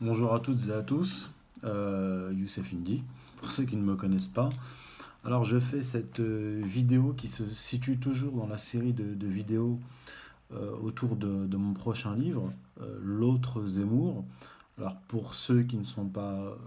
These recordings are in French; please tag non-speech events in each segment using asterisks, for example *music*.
Bonjour à toutes et à tous, euh, Youssef Indy, pour ceux qui ne me connaissent pas. Alors je fais cette euh, vidéo qui se situe toujours dans la série de, vidéos euh, autour de, mon prochain livre, L'autre Zemmour. Alors pour ceux qui ne sont pas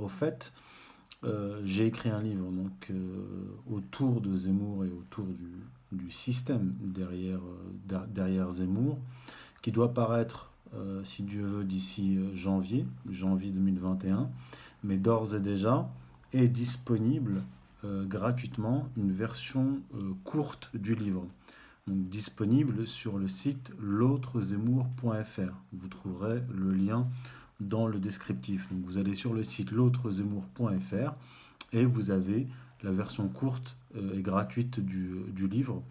au fait, j'ai écrit un livre autour de Zemmour et autour du, système derrière, derrière Zemmour, qui doit paraître euh, si Dieu veut, d'ici euh, janvier, janvier 2021. Mais d'ores et déjà est disponible euh, gratuitement une version courte du livre. Donc, disponible sur le site l'autrezemmour.fr. Vous trouverez le lien dans le descriptif. Donc, vous allez sur le site l'autrezemmour.fr et vous avez la version courte et gratuite du, du livre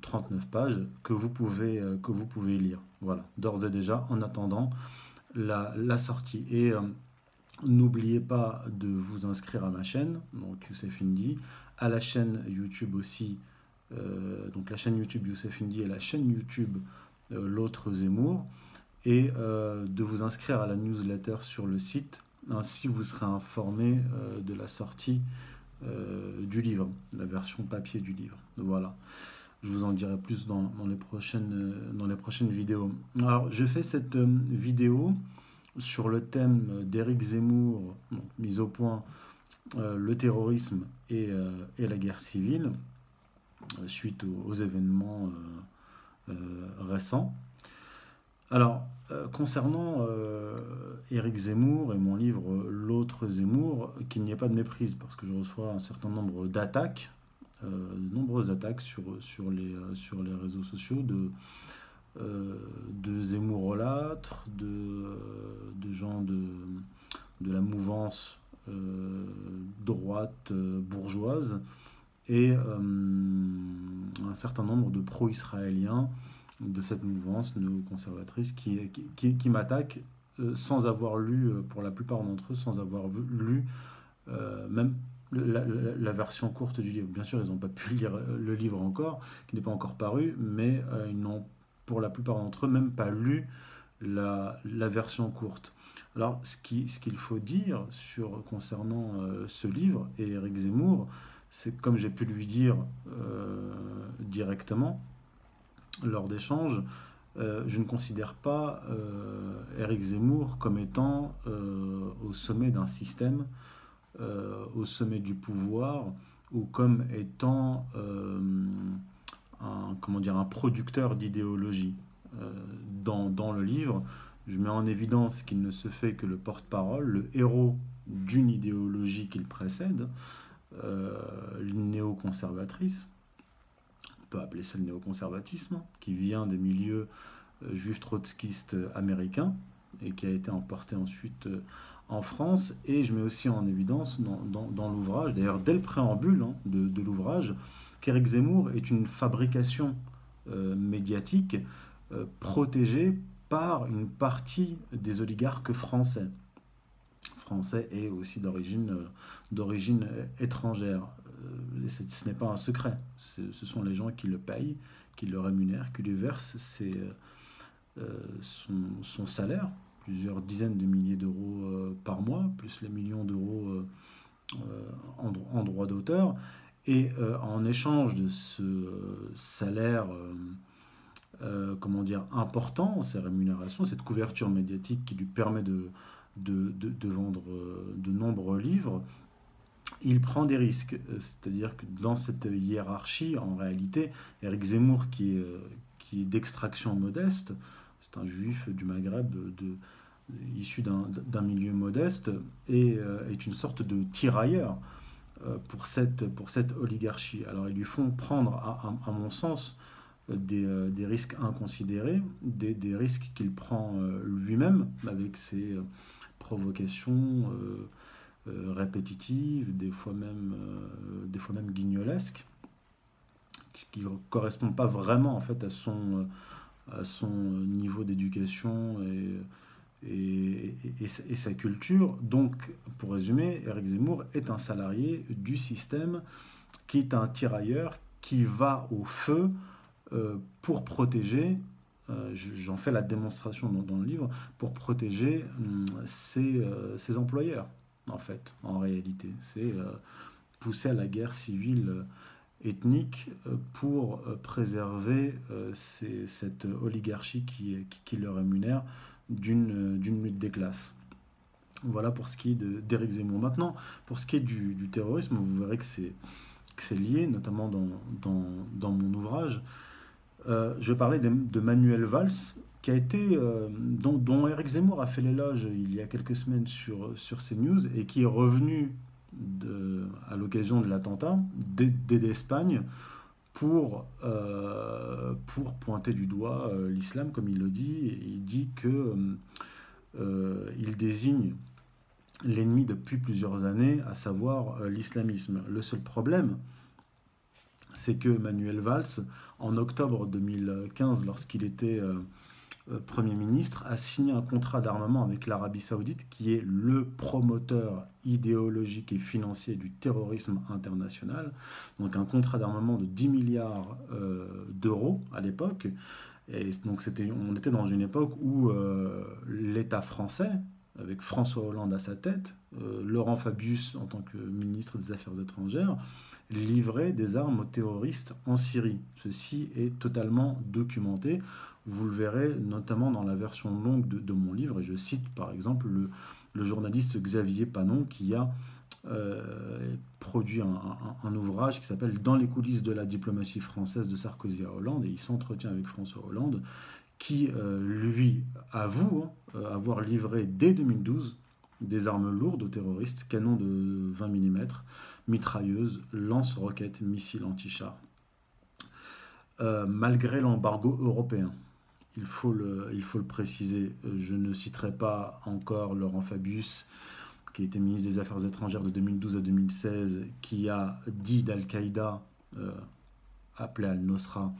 39 pages que vous pouvez, euh, que lire. Voilà, d'ores et déjà, en attendant la, la sortie. Et euh, n'oubliez pas de vous inscrire à ma chaîne, donc Youssef Indy, à la chaîne YouTube aussi, euh, donc la chaîne YouTube Youssef Indy et la chaîne YouTube L'autre Zemmour, et de vous inscrire à la newsletter sur le site, ainsi vous serez informé de la sortie du livre, la version papier du livre. Voilà. Je vous en dirai plus dans, les, prochaines, euh, dans les prochaines vidéos. Alors, je fais cette euh, vidéo sur le thème d'Éric Zemmour, mise au point euh, le terrorisme et, la guerre civile, suite aux, événements récents. Alors, concernant Éric Zemmour et mon livre L'autre Zemmour, qu'il n'y ait pas de méprise, parce que je reçois un certain nombre d'attaques de nombreuses attaques sur, sur, les, euh, sur les réseaux sociaux de, euh, de de, de gens de, de la mouvance droite bourgeoise et un certain nombre de pro-israéliens de cette mouvance néoconservatrice qui, qui, m'attaquent sans avoir lu, pour la plupart d'entre eux, sans avoir lu même la, version courte du livre. Bien sûr, ils n'ont pas pu *laughs* lire le livre encore, qui n'est pas encore paru, mais euh, ils n'ont, pour la plupart d'entre eux, même pas lu la, version courte. Alors, ce qu'il faut dire concernant euh, ce livre et Eric Zemmour, c'est comme j'ai pu lui dire euh, directement lors d'échanges, je ne considère pas Eric Zemmour comme étant au sommet d'un système euh, au sommet du pouvoir ou comme étant euh, un, comment dire, un producteur d'idéologie. Euh, dans, dans, le livre, je mets en évidence qu'il ne se fait que le porte-parole, le héros d'une idéologie qu'il précède, euh, néoconservatrice, on peut appeler ça le néoconservatisme, qui vient des milieux juifs trotskistes américains et qui a été emporté ensuite en France. Et je mets aussi en évidence dans, l'ouvrage, d'ailleurs dès le préambule hein, de, l'ouvrage, qu'Éric Zemmour est une fabrication euh, médiatique euh, protégée par une partie des oligarques français. Français et aussi euh, d'origine étrangère. ce n'est pas un secret. Ce sont les gens qui le payent, qui le rémunèrent, qui lui versent son salaire plusieurs dizaines de milliers d'euros euh, par mois, plus les millions d'euros euh, euh, en, droit d'auteur. Et en échange de ce salaire, comment dire, important, ces rémunérations, cette couverture médiatique qui lui permet de, vendre de nombreux livres, il prend des risques. C'est-à-dire que dans cette hiérarchie, en réalité, Eric Zemmour, qui est d'extraction modeste, c'est un juif du Maghreb de, issu d'un milieu modeste et euh, est une sorte de tirailleur euh, pour, cette, pour cette oligarchie. Alors ils lui font prendre, à, mon sens, des, euh, des, risques inconsidérés, des, des risques qu'il prend lui-même avec ses provocations répétitives, des fois même, des fois même guignolesques, qui ne correspondent pas vraiment en fait à son, à son niveau d'éducation et et, sa culture. Donc, pour résumer, Eric Zemmour est un salarié du système qui est un tirailleur qui va au feu euh, pour protéger j'en fais la démonstration dans, le livre, pour protéger ses, employeurs, en fait, en réalité. C'est pousser à la guerre civile ethnique pour préserver cette oligarchie qui, qui, le rémunère d'une lutte des classes. Voilà pour ce qui est d'Éric Zemmour. Maintenant, pour ce qui est du, terrorisme, vous verrez que c'est lié, notamment dans, mon ouvrage. Euh, je vais parler de, Manuel Valls, qui a été, euh, dont, dont Éric Zemmour a fait l'éloge il y a quelques semaines sur, sur CNews et qui est revenu à l'occasion de l'attentat d'Espagne pour, euh, pour pointer du doigt l'islam, comme il le dit. il dit que euh, il désigne l'ennemi depuis plusieurs années, à savoir euh, l'islamisme. Le seul problème, c'est que Manuel Valls, en octobre 2015, lorsqu'il était euh, Premier ministre, a signé un contrat d'armement avec l'Arabie saoudite, qui est le promoteur idéologique et financier du terrorisme international. Donc un contrat d'armement de 10 milliards d'euros à l'époque. Et donc on était dans une époque où euh, l'État français, avec François Hollande à sa tête, euh, Laurent Fabius en tant que ministre des Affaires étrangères, livrait des armes aux terroristes en Syrie. Ceci est totalement documenté. Vous le verrez notamment dans la version longue de, mon livre, et je cite par exemple le, journaliste Xavier Panon qui a euh, produit un, ouvrage qui s'appelle Dans les coulisses de la diplomatie française de Sarkozy à Hollande, et il s'entretient avec François Hollande, qui euh, lui avoue hein, euh, avoir livré dès 2012 des armes lourdes aux terroristes, canons de 20 mm, mitrailleuses, lance-roquettes, missiles anti-chars. malgré l'embargo européen. Il faut, le, préciser, je ne citerai pas encore Laurent Fabius, qui était ministre des Affaires étrangères de 2012 à 2016, qui a dit d'Al-Qaïda, euh, appelé Al-Nosra,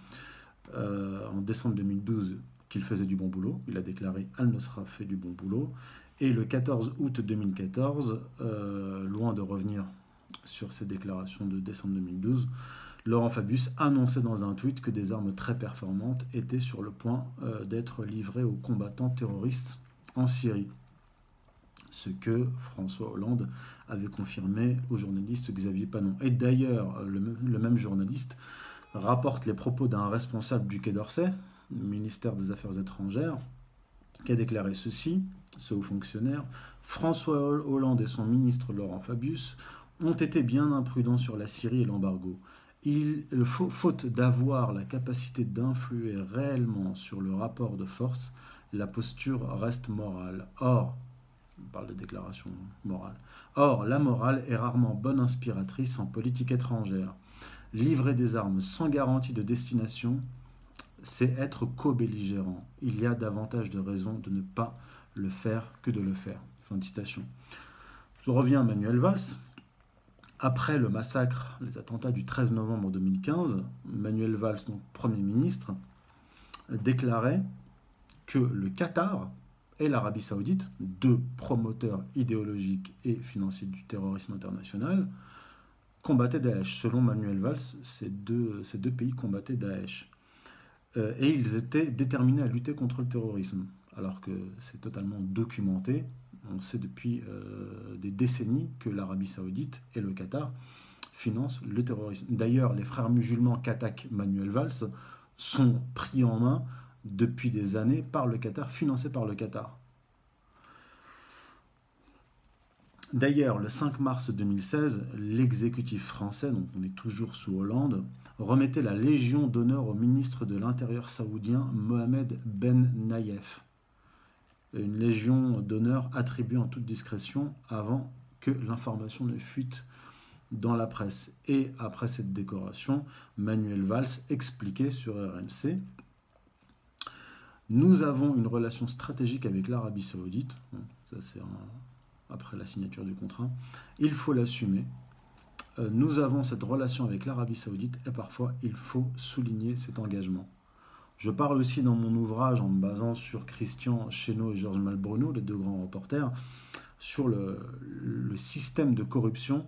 euh, en décembre 2012 qu'il faisait du bon boulot. Il a déclaré Al-Nosra fait du bon boulot. Et le 14 août 2014, euh, loin de revenir sur ses déclarations de décembre 2012, Laurent Fabius annonçait dans un tweet que des armes très performantes étaient sur le point d'être livrées aux combattants terroristes en Syrie ce que François Hollande avait confirmé au journaliste Xavier Panon. Et d'ailleurs, le, même journaliste rapporte les propos d'un responsable du Quai d'Orsay, ministère des Affaires étrangères, qui a déclaré ceci, ce haut fonctionnaire, François Hollande et son ministre Laurent Fabius ont été bien imprudents sur la Syrie et l'embargo. Il, faute d'avoir la capacité d'influer réellement sur le rapport de force, la posture reste morale. Or, on parle de déclaration morale. Or, la morale est rarement bonne inspiratrice en politique étrangère. Livrer des armes sans garantie de destination, c'est être co-belligérant. Il y a davantage de raisons de ne pas le faire que de le faire. Fin de citation. Je reviens à Manuel Valls. Après le massacre, les attentats du 13 novembre 2015, Manuel Valls, donc Premier ministre, déclarait que le Qatar et l'Arabie saoudite, deux promoteurs idéologiques et financiers du terrorisme international, combattaient Daesh. Selon Manuel Valls, ces deux, pays combattaient Daesh. Euh, et ils étaient déterminés à lutter contre le terrorisme, alors que c'est totalement documenté. On sait depuis euh, des décennies que l'Arabie saoudite et le Qatar financent le terrorisme. D'ailleurs, les frères musulmans qu'attaque Manuel Valls sont pris en main depuis des années par le Qatar, financé par le Qatar. D'ailleurs, le 5 mars 2016, l'exécutif français, donc on est toujours sous Hollande, remettait la Légion d'honneur au ministre de l'Intérieur saoudien Mohamed Ben Nayef. Une Légion d'honneur attribuée en toute discrétion avant que l'information ne fuite dans la presse. Et après cette décoration, Manuel Valls expliquait sur RMC nous avons une relation stratégique avec l'Arabie saoudite, ça c'est après la signature du contrat, il faut l'assumer. Euh, nous avons cette relation avec l'Arabie saoudite et parfois il faut souligner cet engagement. Je parle aussi dans mon ouvrage, en me basant sur Christian Chesneau et Georges Malbruno, les deux grands reporters, sur le, système de corruption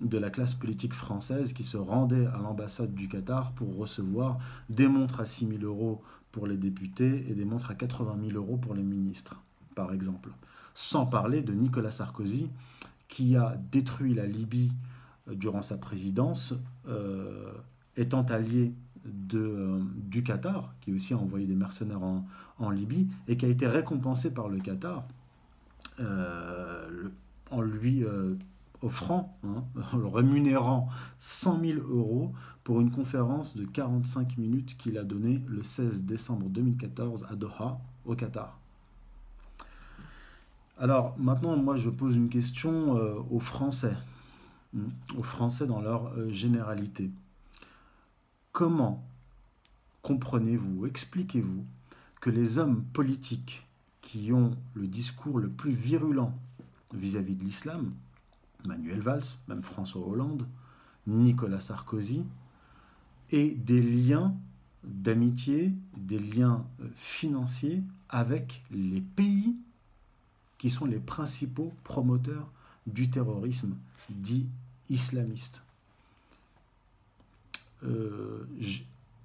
de la classe politique française qui se rendait à l'ambassade du Qatar pour recevoir des montres à 6 000 euros pour les députés et des montres à 80 000 euros pour les ministres, par exemple. Sans parler de Nicolas Sarkozy, qui a détruit la Libye euh, durant sa présidence, euh, étant allié de, euh, du Qatar, qui aussi a envoyé des mercenaires en, Libye, et qui a été récompensé par le Qatar en lui offrant, hein, *laughs* en le rémunérant 100 000 euros pour une conférence de 45 minutes qu'il a donnée le 16 décembre 2014 à Doha, au Qatar. Alors maintenant, moi, je pose une question euh, aux Français, hmm, aux Français dans leur euh, généralité. Comment comprenez-vous, expliquez-vous que les hommes politiques qui ont le discours le plus virulent vis-à-vis de l'islam, Manuel Valls, même François Hollande, Nicolas Sarkozy, aient des liens d'amitié, des liens euh, financiers avec les pays qui sont les principaux promoteurs du terrorisme dit islamiste. Euh,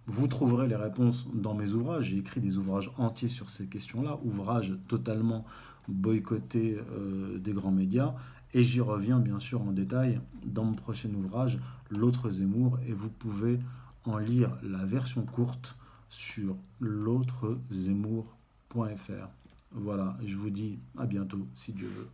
vous trouverez les réponses dans mes ouvrages. J'ai écrit des ouvrages entiers sur ces questions-là, ouvrages totalement boycottés euh, des grands médias. Et j'y reviens bien sûr en détail dans mon prochain ouvrage, L'autre Zemmour, et vous pouvez en lire la version courte sur l'autrezemmour.fr. Voilà, je vous dis à bientôt si Dieu veut.